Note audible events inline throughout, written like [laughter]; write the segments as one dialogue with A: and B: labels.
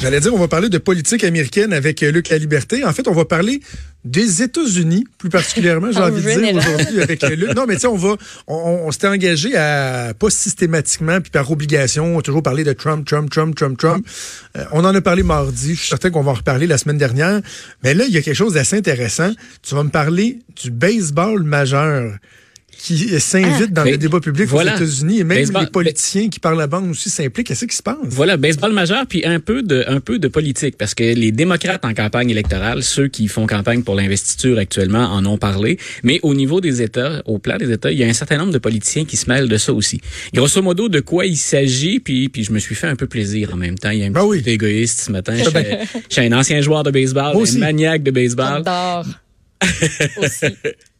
A: J'allais dire, on va parler de politique américaine avec euh, Luc La Liberté. En fait, on va parler des États-Unis, plus particulièrement, j'ai
B: En
A: envie de dire aujourd'hui avec euh, Luc. Non, mais tu sais, on va, on, on s'était engagé à pas systématiquement puis par obligation toujours parler de Trump, Trump, Trump, Trump, Trump. Euh, on en a parlé mardi. Je suis certain qu'on va en reparler la semaine dernière. Mais là, il y a quelque chose d'assez intéressant. Tu vas me parler du baseball majeur qui s'invite dans
C: Ben,
A: le débat public
C: voilà.
A: aux États-Unis et même
C: Baseball-
A: les politiciens qui parlent la bande aussi s'impliquent. Qu'est-ce qui se passe?
C: Voilà, baseball majeur, puis un peu de un peu de politique, parce que les démocrates en campagne électorale, ceux qui font campagne pour l'investiture actuellement, en ont parlé. Mais au niveau des États, au plan des États, il y a un certain nombre de politiciens qui se mêlent de ça aussi. Grosso modo, de quoi il s'agit, puis puis je me suis fait un peu plaisir en même temps. Il y a un
A: Ben
C: petit
A: oui.
C: côté égoïste ce matin. Je [laughs]
A: ben-
C: suis- je suis un ancien joueur de baseball, un maniaque de baseball.
B: J'adore. [laughs] aussi.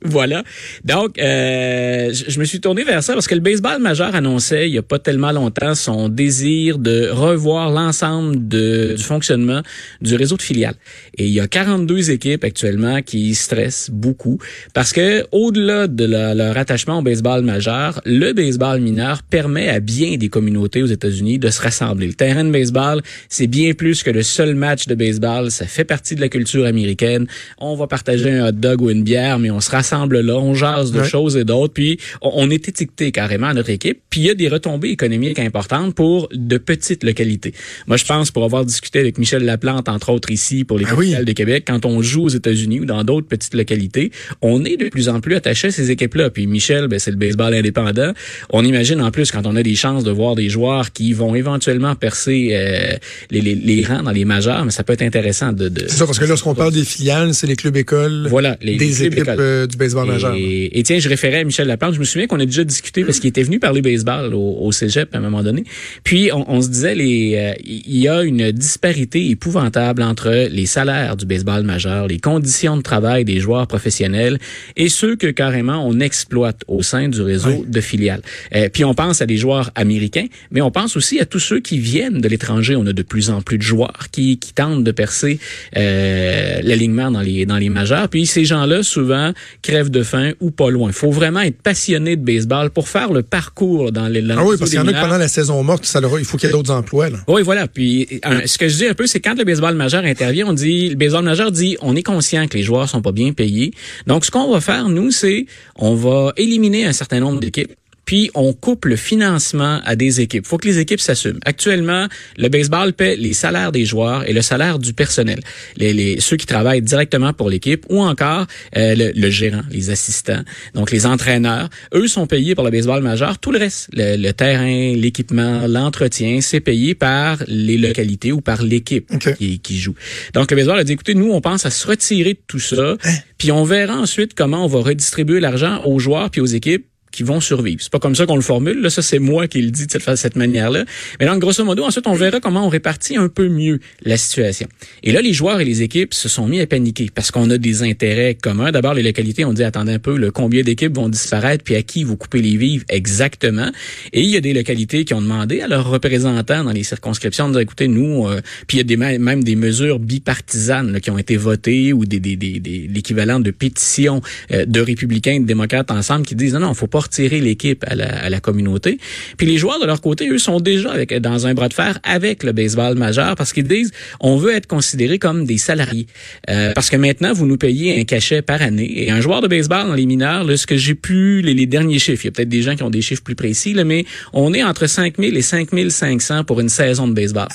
C: Voilà. Donc, euh, je, je me suis tourné vers ça parce que le baseball majeur annonçait il y a pas tellement longtemps son désir de revoir l'ensemble du fonctionnement du réseau de filiales. Et il y a 42 équipes actuellement qui stressent beaucoup parce que au-delà de leur attachement au baseball majeur, le baseball mineur permet à bien des communautés aux États-Unis de se rassembler. Le terrain de baseball, c'est bien plus que le seul match de baseball. Ça fait partie de la culture américaine. On va partager un hot dog ou une bière, mais on se rassemble là, on jase de choses et d'autres, puis on, on est étiqueté carrément à notre équipe. Puis il y a des retombées économiques importantes pour de petites localités. Moi, je pense, pour avoir discuté avec Michel Laplante, entre autres ici, pour les
A: Ah oui.
C: de Québec, quand on joue aux États-Unis ou dans d'autres petites localités, on est de plus en plus attaché à ces équipes-là. Puis Michel, ben, c'est le baseball indépendant. On imagine en plus quand on a des chances de voir des joueurs qui vont éventuellement percer euh, les, les, les rangs dans les majeurs, mais ça peut être intéressant de... de
A: C'est ça, parce que lorsqu'on parle des filiales, c'est les clubs écoles
C: Voilà, les,
A: des
C: clubs
A: équipes
C: écoles.
A: euh, du baseball majeur.
C: Et, et tiens, je référais à Michel Laplante. Je me souviens qu'on a déjà discuté parce qu'il était venu parler baseball au, au cégep à un moment donné. Puis on, on se disait, les, euh, il y a une disparité épouvantable entre les salaires du baseball majeur, les conditions de travail des joueurs professionnels et ceux que carrément on exploite au sein du réseau de filiales. Euh, puis on pense à des joueurs américains, mais on pense aussi à tous ceux qui viennent de l'étranger. On a de plus en plus de joueurs qui, qui tentent de percer euh, l'alignement dans les dans les majeurs. Puis ces gens-là souvent crèvent de faim ou pas loin. Il faut vraiment être passionné de baseball pour faire le parcours dans les. dans
A: Ah oui, parce qu'il y en a que pendant la saison morte, ça leur- il faut qu'il y ait d'autres emplois. Là.
C: Oui, voilà. Puis ce que je dis un peu, c'est quand le baseball majeur intervient, on dit le baseball majeur dit on est conscient que les joueurs sont pas bien payés. Donc ce qu'on va faire nous, c'est on va éliminer un certain nombre d'équipes. Puis on coupe le financement à des équipes. faut que les équipes s'assument. Actuellement, le baseball paie les salaires des joueurs et le salaire du personnel. Les, les ceux qui travaillent directement pour l'équipe ou encore euh, le, le gérant, les assistants, donc les entraîneurs. Eux sont payés par le baseball majeur. Tout le reste, le, le terrain, l'équipement, l'entretien, c'est payé par les localités ou par l'équipe qui, qui joue. Donc le baseball a dit écoutez, nous on pense à se retirer de tout ça, puis on verra ensuite comment on va redistribuer l'argent aux joueurs puis aux équipes qui vont survivre. C'est pas comme ça qu'on le formule, là, ça c'est moi qui le dis de cette, cette manière-là. Mais donc grosso modo, ensuite on verra comment on répartit un peu mieux la situation. Et là les joueurs et les équipes se sont mis à paniquer parce qu'on a des intérêts communs. D'abord les localités ont dit attendez un peu, le combien d'équipes vont disparaître puis à qui vous coupez les vivres exactement. Et il y a des localités qui ont demandé à leurs représentants dans les circonscriptions de dire écoutez nous euh, puis il y a des même des mesures bipartisanes là, qui ont été votées ou des, des, des, des- l'équivalent de pétitions euh, de républicains et de démocrates ensemble qui disent non non faut pas retirer l'équipe à la, à la communauté. Puis les joueurs de leur côté eux sont déjà avec, dans un bras de fer avec le baseball majeur parce qu'ils disent on veut être considérés comme des salariés Euh, parce que maintenant vous nous payez un cachet par année et un joueur de baseball dans les mineurs là, ce que j'ai pu les, les derniers chiffres il y a peut-être des gens qui ont des chiffres plus précis là, mais on est entre 5000 et 5500 pour une saison de baseball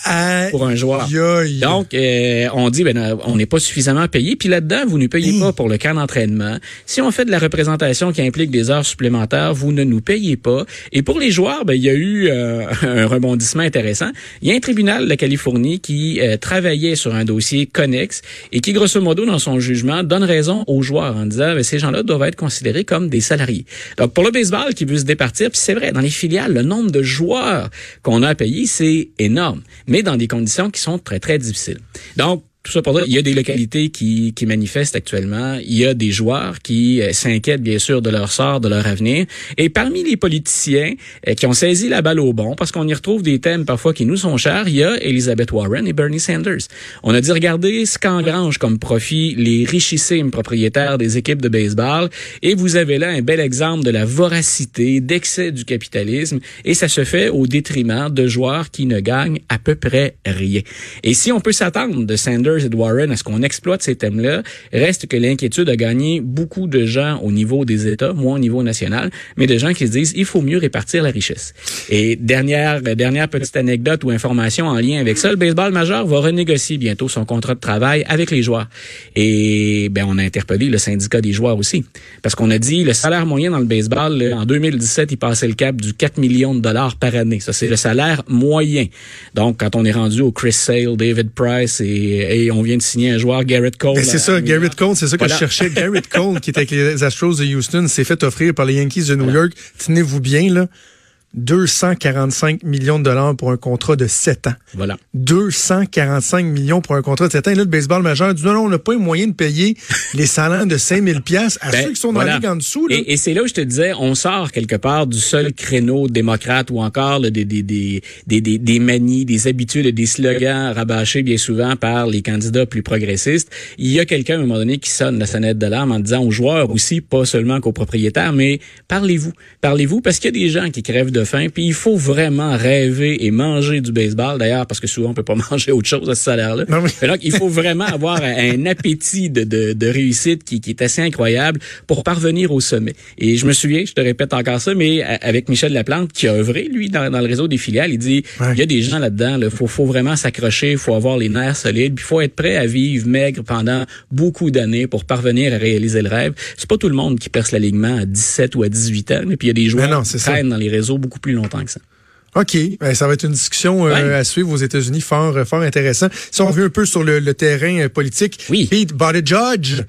C: pour un joueur. Donc, euh, on dit, ben, euh, on n'est pas suffisamment payé. Puis là-dedans, vous ne payez pas pour le camp d'entraînement. Si on fait de la représentation qui implique des heures supplémentaires, vous ne nous payez pas. Et pour les joueurs, ben, il y a eu euh, [laughs] un rebondissement intéressant. Il y a un tribunal de Californie qui euh, travaillait sur un dossier connexe et qui, grosso modo, dans son jugement, donne raison aux joueurs en disant, ben, ces gens-là doivent être considérés comme des salariés. Donc, pour le baseball qui veut se départir, puis c'est vrai, dans les filiales, le nombre de joueurs qu'on a à payer, c'est énorme, mais dans des conditions qui sont très, très difficiles. Donc, tout ça pour dire, il y a des localités qui, qui manifestent actuellement. Il y a des joueurs qui euh, s'inquiètent bien sûr de leur sort, de leur avenir. Et parmi les politiciens euh, qui ont saisi la balle au bon, parce qu'on y retrouve des thèmes parfois qui nous sont chers, il y a Elizabeth Warren et Bernie Sanders. On a dit, regardez ce qu'engrange comme profit les richissimes propriétaires des équipes de baseball. Et vous avez là un bel exemple de la voracité, d'excès du capitalisme. Et ça se fait au détriment de joueurs qui ne gagnent à peu près rien. Et si on peut s'attendre de Sanders et de Warren, est-ce qu'on exploite ces thèmes-là? Reste que l'inquiétude a gagné beaucoup de gens au niveau des États, moins au niveau national, mais de gens qui se disent il faut mieux répartir la richesse. Et dernière dernière petite anecdote ou information en lien avec ça, le baseball majeur va renégocier bientôt son contrat de travail avec les joueurs. Et ben on a interpellé le syndicat des joueurs aussi parce qu'on a dit le salaire moyen dans le baseball en 2017, il passait le cap du 4 millions de dollars par année. Ça c'est le salaire moyen. Donc quand on est rendu au Chris Sale, David Price et et on vient de signer un joueur, Garrett Cole.
A: C'est ça, Garrett Cole, c'est ça que je cherchais. [laughs] Garrett Cole, qui était avec les Astros de Houston, s'est fait offrir par les Yankees de New York. Tenez-vous bien, là. 245 millions de dollars pour un contrat de 7 ans.
C: Voilà.
A: 245 millions pour un contrat de 7 ans. Et là, le baseball majeur dit non, non, on n'a pas les moyens de payer les salaires de 5000 pièces à ben, ceux qui sont dans la ligue en dessous. Là.
C: Et, et c'est là où je te disais, on sort quelque part du seul créneau démocrate ou encore là, des, des, des, des, des, manies, des habitudes, des slogans rabâchés bien souvent par les candidats plus progressistes. Il y a quelqu'un à un moment donné qui sonne la sonnette de l'arme en disant aux joueurs aussi, pas seulement qu'aux propriétaires, mais parlez-vous. Parlez-vous parce qu'il y a des gens qui crèvent de fin. Puis il faut vraiment rêver et manger du baseball, d'ailleurs, parce que souvent on peut pas [laughs] manger autre chose à ce salaire-là. Donc il faut vraiment avoir un appétit de, de, de réussite qui, qui, est assez incroyable pour parvenir au sommet. Et je me souviens, je te répète encore ça, mais avec Michel Laplante qui a œuvré lui dans, dans le réseau des filiales, il dit il y a des gens là-dedans, il faut, faut vraiment s'accrocher, il faut avoir les nerfs solides, puis il faut être prêt à vivre maigre pendant beaucoup d'années pour parvenir à réaliser le rêve. C'est pas tout le monde qui perce l'alignement à 17 ou à 18 ans, puis il y a des joueurs qui traînent dans les réseaux beaucoup plus longtemps que ça.
A: OK. Ben, ça va être une discussion euh, à suivre aux États-Unis fort, fort intéressant. Si on revient un peu sur le, le terrain euh, politique,
C: oui.
A: Pete Buttigieg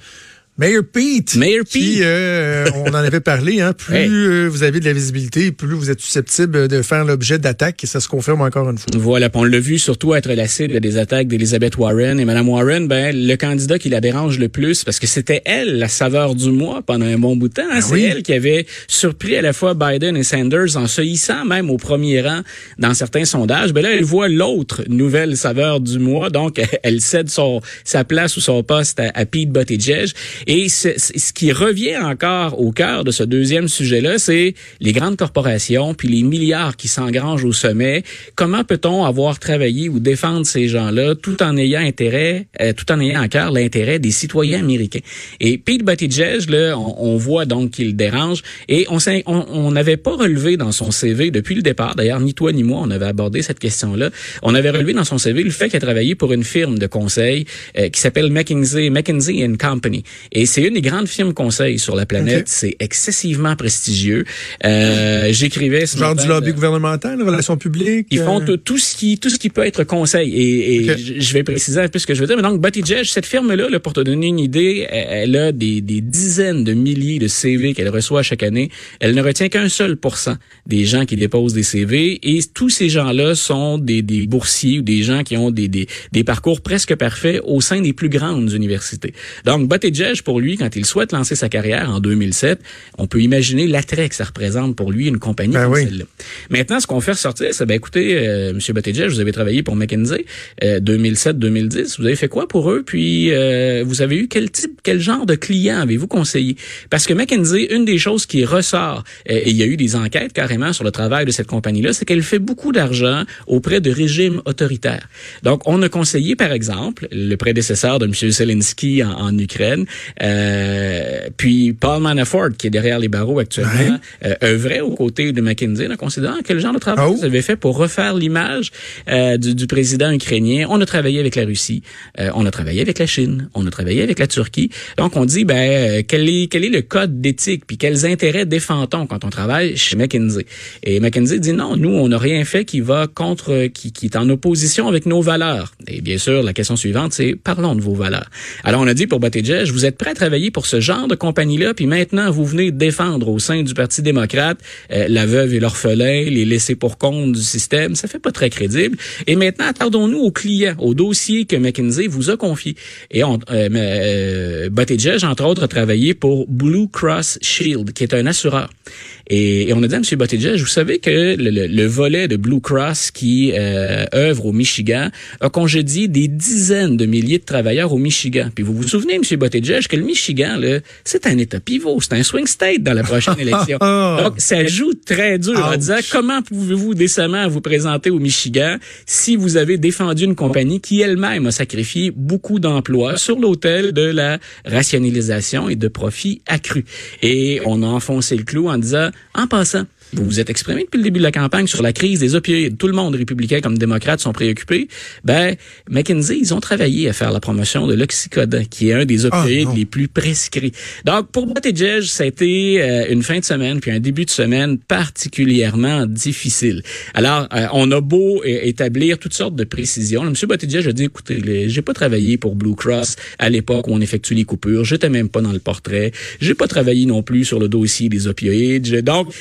A: Mayor Pete.
C: Mayor
A: Pete. Qui, euh, on en avait parlé, hein, plus euh, vous avez de la visibilité, plus vous êtes susceptible de faire l'objet d'attaques et ça se confirme encore une fois.
C: Voilà, on l'a vu surtout être la cible des attaques d'Elizabeth Warren et Mme Warren, ben, le candidat qui la dérange le plus, parce que c'était elle la saveur du mois pendant un bon bout de temps. Hein, ah C'est elle qui avait surpris à la fois Biden et Sanders en se hissant même au premier rang dans certains sondages. Ben là, elle voit l'autre nouvelle saveur du mois, donc [laughs] elle cède son, sa place ou son poste à, à Pete Buttigieg. Et ce qui revient encore au cœur de ce deuxième sujet-là, c'est les grandes corporations puis les milliards qui s'engrangent au sommet. Comment peut-on avoir travaillé ou défendre ces gens-là tout en ayant intérêt, euh, tout en ayant en cœur l'intérêt des citoyens américains? Et Pete Buttigieg, là, on, voit donc qu'il dérange et on n'avait pas relevé dans son CV depuis le départ. D'ailleurs, ni toi ni moi, on avait abordé cette question-là. On avait relevé dans son CV le fait qu'il a travaillé pour une firme de conseil euh, qui s'appelle McKinsey, McKinsey Company. Et c'est une des grandes firmes conseils sur la planète. C'est excessivement prestigieux. Euh, J'écrivais
A: ce genre du lobby gouvernemental, relations publiques.
C: Ils font euh, tout ce qui tout ce qui peut être conseil. Et, et je vais préciser un peu ce que je veux dire. Mais donc Buttigieg, cette firme-là, là, pour te donner une idée, elle, a des, des dizaines de milliers de CV qu'elle reçoit chaque année. Elle ne retient qu'un seul pourcent des gens qui déposent des CV. Et tous ces gens-là sont des, des boursiers ou des gens qui ont des, des, des parcours presque parfaits au sein des plus grandes universités. Donc Buttigieg, pour lui, quand il souhaite lancer sa carrière en 2007, on peut imaginer l'attrait que ça représente pour lui une compagnie ben comme celle-là. Maintenant, ce qu'on fait ressortir, c'est ben écoutez, euh, M. Buttigieg, vous avez travaillé pour McKinsey euh, 2007-2010. Vous avez fait quoi pour eux? Puis euh, vous avez eu quel type, quel genre de client avez-vous conseillé? Parce que McKinsey, une des choses qui ressort, euh, et il y a eu des enquêtes carrément sur le travail de cette compagnie-là, c'est qu'elle fait beaucoup d'argent auprès de régimes autoritaires. Donc, on a conseillé, par exemple, le prédécesseur de M. Zelensky en, en Ukraine. Euh, puis Paul Manafort, qui est derrière les barreaux actuellement, ouais. euh, œuvrait aux côtés de McKinsey, en considérant quel genre de travail oh. vous avez fait pour refaire l'image euh, du, du, président ukrainien. On a travaillé avec la Russie, euh, on a travaillé avec la Chine, on a travaillé avec la Turquie. Donc on dit ben euh, quel est quel est le code d'éthique puis quels intérêts défend-on quand on travaille chez McKinsey Et McKinsey dit non, nous on n'a rien fait qui va contre qui, qui est en opposition avec nos valeurs. Et bien sûr la question suivante c'est parlons de vos valeurs. Alors on a dit pour Buttigieg, vous êtes prêt à travailler pour ce genre de compagnie-là, puis maintenant vous venez défendre au sein du Parti démocrate euh, la veuve et l'orphelin, les laissés pour compte du système, ça fait pas très crédible. Et maintenant, attardons-nous aux clients, au dossier que McKinsey vous a confié. Et on, euh, euh, Buttigieg, entre autres, a travaillé pour Blue Cross Shield, qui est un assureur. Et, on a dit à M. Buttigieg, vous savez que le, volet de Blue Cross qui euh, œuvre au Michigan a congédié des dizaines de milliers de travailleurs au Michigan. Puis vous vous souvenez, M. Buttigieg, que le Michigan, c'est un État pivot, c'est un swing state dans la prochaine [laughs] élection. Donc, ça joue très dur en disant comment pouvez-vous décemment vous présenter au Michigan si vous avez défendu une compagnie qui elle-même a sacrifié beaucoup d'emplois sur l'autel de la rationalisation et de profits accrus? Et on a enfoncé le clou en disant en passant, vous vous êtes exprimé depuis le début de la campagne sur la crise des opioïdes. Tout le monde, républicain comme démocrate, sont préoccupés. Ben, McKinsey, ils ont travaillé à faire la promotion de l'oxycodone, qui est un des ah, opioïdes les plus prescrits. Donc, pour Buttigieg, ça a été euh, une fin de semaine puis un début de semaine particulièrement difficile. Alors, euh, on a beau établir toutes sortes de précisions. M. Buttigieg a dit, écoutez, j'ai pas travaillé pour Blue Cross à l'époque où on effectue les coupures. J'étais même pas dans le portrait. J'ai pas travaillé non plus sur le dossier des opioïdes. Donc,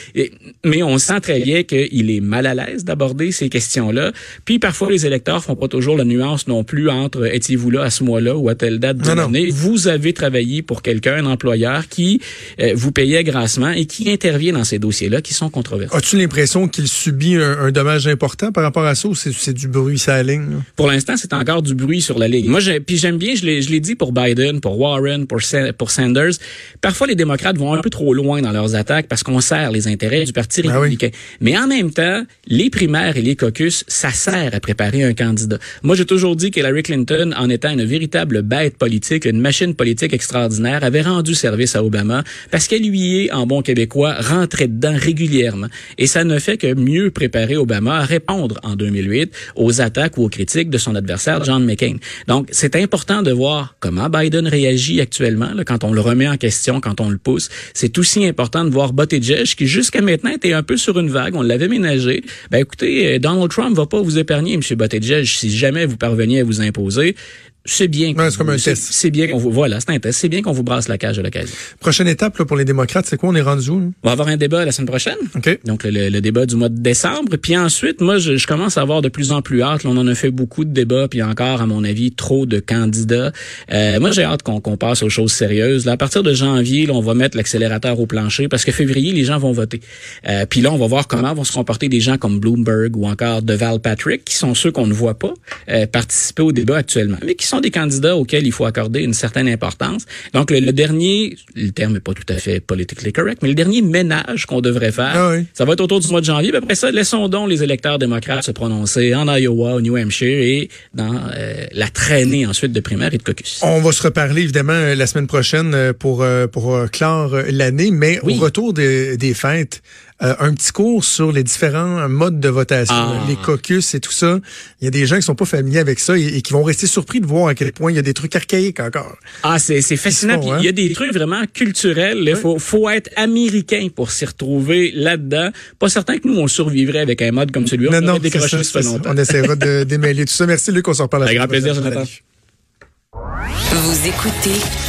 C: mais on sent très bien qu'il est mal à l'aise d'aborder ces questions-là. Puis parfois, les électeurs font pas toujours la nuance non plus entre étiez-vous là à ce mois-là ou à telle date de l'année? Vous avez travaillé pour quelqu'un, un employeur qui euh, vous payait grassement et qui intervient dans ces dossiers-là qui sont controversés.
A: As-tu l'impression qu'il subit un, dommage important par rapport à ça ou c'est du bruit la ligne?
C: Pour l'instant, c'est encore du bruit sur la ligne. Moi, puis j'aime bien, je l'ai dit pour Biden, pour Warren, pour, pour Sanders. Parfois, les démocrates vont un peu trop loin dans leurs attaques parce qu'on sert les intérêts du Parti ben Mais en même temps, les primaires et les caucus, ça sert à préparer un candidat. Moi, j'ai toujours dit qu'Hillary Clinton, en étant une véritable bête politique, une machine politique extraordinaire, avait rendu service à Obama parce qu'elle lui est, en bon québécois, rentrée dedans régulièrement. Et ça ne fait que mieux préparer Obama à répondre en 2008 aux attaques ou aux critiques de son adversaire John McCain. Donc, c'est important de voir comment Biden réagit actuellement là, quand on le remet en question, quand on le pousse. C'est aussi important de voir Buttigieg qui, jusqu'à maintenant, un peu sur une vague, on l'avait ménagé. Ben écoutez, euh, Donald Trump va pas vous épargner, M. Buttigieg, si jamais vous parveniez à vous imposer c'est bien.
A: c'est comme un test.
C: C'est bien qu'on vous voilà, c'est un test. C'est bien qu'on vous brasse la cage à l'occasion.
A: Prochaine étape là, pour les démocrates, c'est quoi? On est rendu où
C: On va avoir un débat la semaine prochaine.
A: Ok.
C: Donc le, débat du mois de décembre. Puis ensuite, moi, je, commence à avoir de plus en plus hâte. on en a fait beaucoup de débats, puis encore, à mon avis, trop de candidats. Euh, moi, j'ai hâte qu'on passe aux choses sérieuses. Là, à partir de janvier, là, on va mettre l'accélérateur au plancher parce que février, les gens vont voter. Euh, puis là, on va voir comment vont se comporter des gens comme Bloomberg ou encore Deval Patrick, qui sont ceux qu'on ne voit pas euh, participer au débat actuellement, mais qui sont des candidats au il faut accorder une certaine importance. Donc, le, dernier, le terme n'est pas tout à fait politically correct, mais le dernier ménage qu'on devrait faire, ah ça va être autour du mois de janvier. après ça, laissons donc les électeurs démocrates se prononcer en Iowa, au New Hampshire et dans euh, la traînée ensuite de primaire et de caucus.
A: On va se reparler évidemment euh, la semaine prochaine euh, pour, pour clore l'année, mais au retour des fêtes, euh, un petit cours sur les différents modes de votation, ah. les caucus et tout ça. Il y a des gens qui sont pas familiers avec ça et, qui vont rester surpris de voir à quel point il y a des trucs archaïques encore.
C: Ah, c'est fascinant. il y a hein? des trucs vraiment culturels. Il faut, faut être américain pour s'y retrouver là-dedans. Pas certain que nous, on survivrait avec un mode comme celui-là.
A: Non, non, on, on essaiera de démêler tout ça. Merci, Luc. On s'en reparle.
C: Avec grand plaisir, Jonathan.
D: Vous écoutez